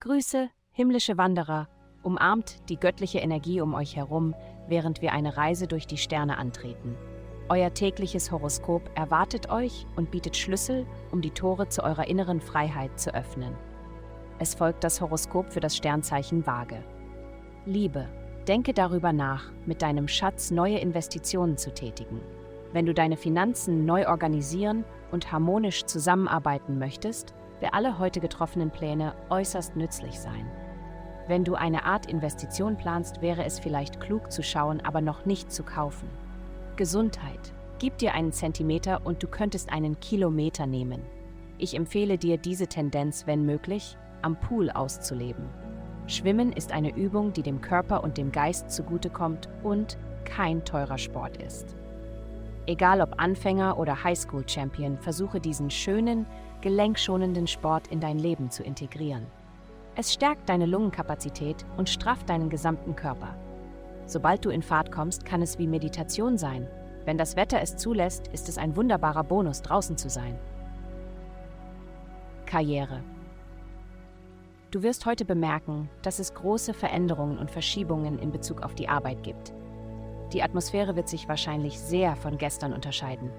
Grüße, himmlische Wanderer, umarmt die göttliche Energie um euch herum, während wir eine Reise durch die Sterne antreten. Euer tägliches Horoskop erwartet euch und bietet Schlüssel, um die Tore zu eurer inneren Freiheit zu öffnen. Es folgt das Horoskop für das Sternzeichen Waage. Liebe. Denke darüber nach, mit deinem Schatz neue Investitionen zu tätigen. Wenn du deine Finanzen neu organisieren und harmonisch zusammenarbeiten möchtest, werden alle heute getroffenen Pläne äußerst nützlich sein. Wenn du eine Art Investition planst, wäre es vielleicht klug zu schauen, aber noch nicht zu kaufen. Gesundheit. Gib dir einen Zentimeter und du könntest einen Kilometer nehmen. Ich empfehle dir diese Tendenz, wenn möglich, am Pool auszuleben. Schwimmen ist eine Übung, die dem Körper und dem Geist zugutekommt und kein teurer Sport ist. Egal ob Anfänger oder Highschool-Champion, versuche diesen schönen, gelenkschonenden Sport in dein Leben zu integrieren. Es stärkt deine Lungenkapazität und strafft deinen gesamten Körper. Sobald du in Fahrt kommst, kann es wie Meditation sein. Wenn das Wetter es zulässt, ist es ein wunderbarer Bonus, draußen zu sein. Karriere. Du wirst heute bemerken, dass es große Veränderungen und Verschiebungen in Bezug auf die Arbeit gibt. Die Atmosphäre wird sich wahrscheinlich sehr von gestern unterscheiden.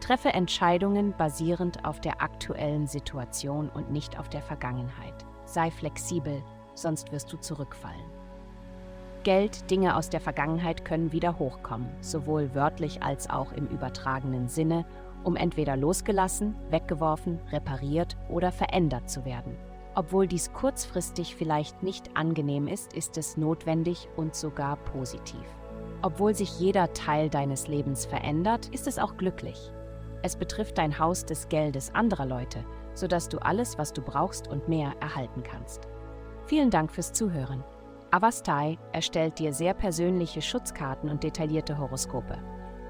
Treffe Entscheidungen basierend auf der aktuellen Situation und nicht auf der Vergangenheit. Sei flexibel, sonst wirst du zurückfallen. Geld, Dinge aus der Vergangenheit können wieder hochkommen, sowohl wörtlich als auch im übertragenen Sinne, um entweder losgelassen, weggeworfen, repariert oder verändert zu werden. Obwohl dies kurzfristig vielleicht nicht angenehm ist, ist es notwendig und sogar positiv. Obwohl sich jeder Teil deines Lebens verändert, ist es auch glücklich. Es betrifft dein Haus des Geldes anderer Leute, sodass du alles, was du brauchst und mehr erhalten kannst. Vielen Dank fürs Zuhören. Avastai erstellt dir sehr persönliche Schutzkarten und detaillierte Horoskope.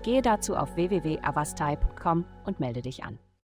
Gehe dazu auf www.avastai.com und melde dich an.